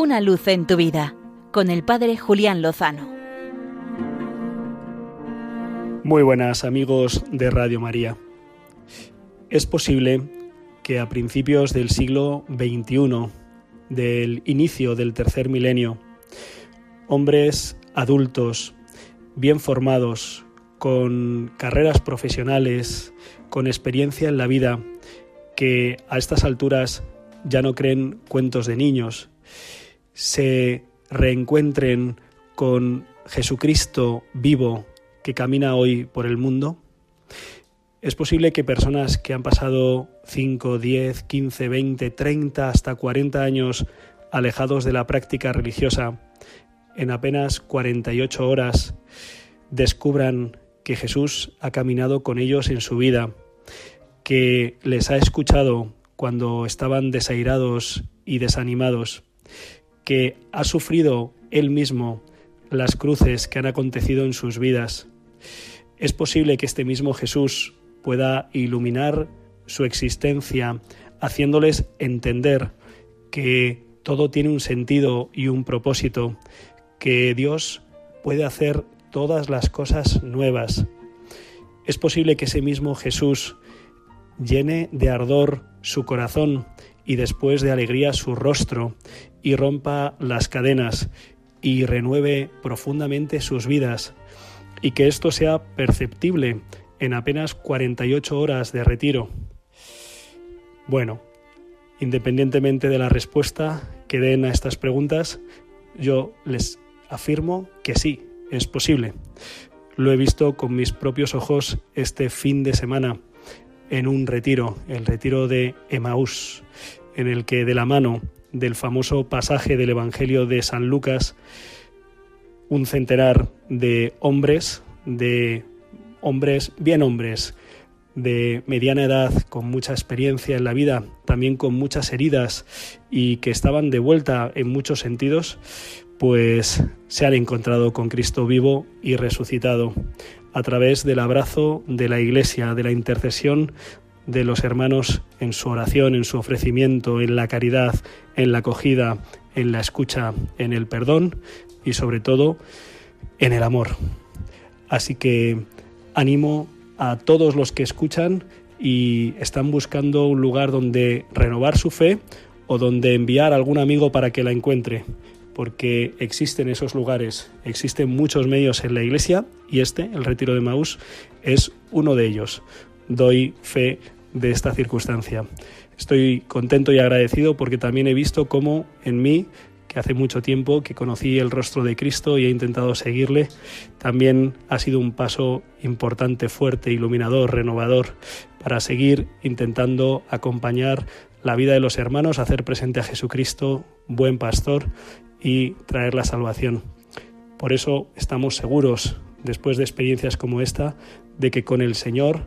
Una luz en tu vida con el Padre Julián Lozano. Muy buenas amigos de Radio María. Es posible que a principios del siglo XXI, del inicio del tercer milenio, hombres adultos, bien formados, con carreras profesionales, con experiencia en la vida, que a estas alturas ya no creen cuentos de niños, se reencuentren con Jesucristo vivo que camina hoy por el mundo? Es posible que personas que han pasado 5, 10, 15, 20, 30, hasta 40 años alejados de la práctica religiosa, en apenas 48 horas descubran que Jesús ha caminado con ellos en su vida, que les ha escuchado cuando estaban desairados y desanimados, que ha sufrido él mismo las cruces que han acontecido en sus vidas. Es posible que este mismo Jesús pueda iluminar su existencia, haciéndoles entender que todo tiene un sentido y un propósito, que Dios puede hacer todas las cosas nuevas. Es posible que ese mismo Jesús llene de ardor su corazón y después de alegría su rostro y rompa las cadenas y renueve profundamente sus vidas y que esto sea perceptible en apenas 48 horas de retiro. Bueno, independientemente de la respuesta que den a estas preguntas, yo les afirmo que sí, es posible. Lo he visto con mis propios ojos este fin de semana en un retiro, el retiro de Emaús, en el que de la mano del famoso pasaje del Evangelio de San Lucas, un centenar de hombres, de hombres, bien hombres, de mediana edad, con mucha experiencia en la vida, también con muchas heridas y que estaban de vuelta en muchos sentidos, pues se han encontrado con Cristo vivo y resucitado a través del abrazo de la Iglesia, de la intercesión de los hermanos en su oración, en su ofrecimiento, en la caridad, en la acogida, en la escucha, en el perdón y sobre todo en el amor. Así que animo a todos los que escuchan y están buscando un lugar donde renovar su fe o donde enviar a algún amigo para que la encuentre porque existen esos lugares, existen muchos medios en la iglesia y este, el retiro de Maús, es uno de ellos. Doy fe de esta circunstancia. Estoy contento y agradecido porque también he visto cómo en mí, que hace mucho tiempo que conocí el rostro de Cristo y he intentado seguirle, también ha sido un paso importante, fuerte, iluminador, renovador, para seguir intentando acompañar la vida de los hermanos, hacer presente a Jesucristo, buen pastor, y traer la salvación. Por eso estamos seguros, después de experiencias como esta, de que con el Señor,